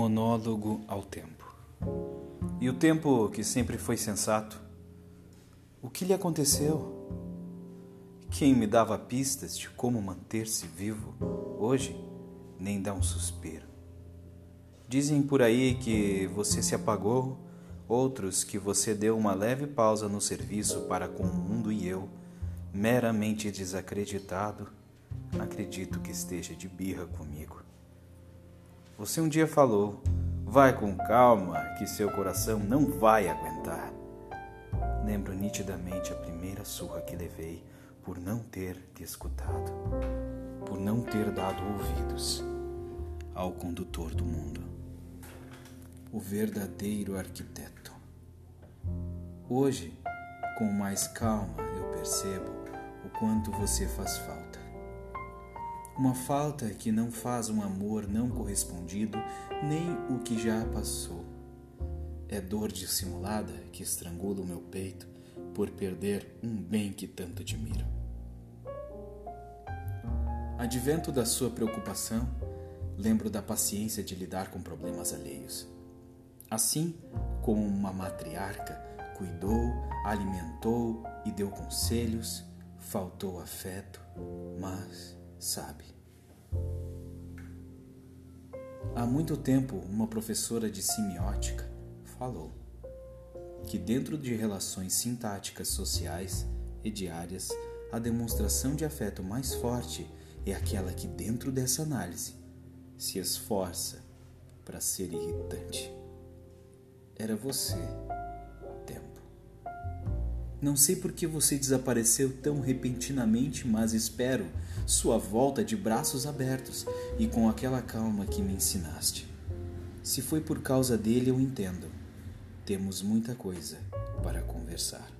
Monólogo ao tempo. E o tempo que sempre foi sensato, o que lhe aconteceu? Quem me dava pistas de como manter-se vivo, hoje nem dá um suspiro. Dizem por aí que você se apagou, outros que você deu uma leve pausa no serviço para com o mundo e eu, meramente desacreditado, acredito que esteja de birra comigo. Você um dia falou: vai com calma, que seu coração não vai aguentar. Lembro nitidamente a primeira surra que levei por não ter te escutado, por não ter dado ouvidos ao condutor do mundo, o verdadeiro arquiteto. Hoje, com mais calma, eu percebo o quanto você faz falta uma falta que não faz um amor não correspondido, nem o que já passou. É dor dissimulada que estrangula o meu peito por perder um bem que tanto admiro. Advento da sua preocupação, lembro da paciência de lidar com problemas alheios. Assim como uma matriarca cuidou, alimentou e deu conselhos, faltou afeto, mas sabe. Há muito tempo, uma professora de semiótica falou que, dentro de relações sintáticas sociais e diárias, a demonstração de afeto mais forte é aquela que, dentro dessa análise, se esforça para ser irritante. Era você não sei por que você desapareceu tão repentinamente, mas espero sua volta de braços abertos e com aquela calma que me ensinaste. Se foi por causa dele, eu entendo. Temos muita coisa para conversar.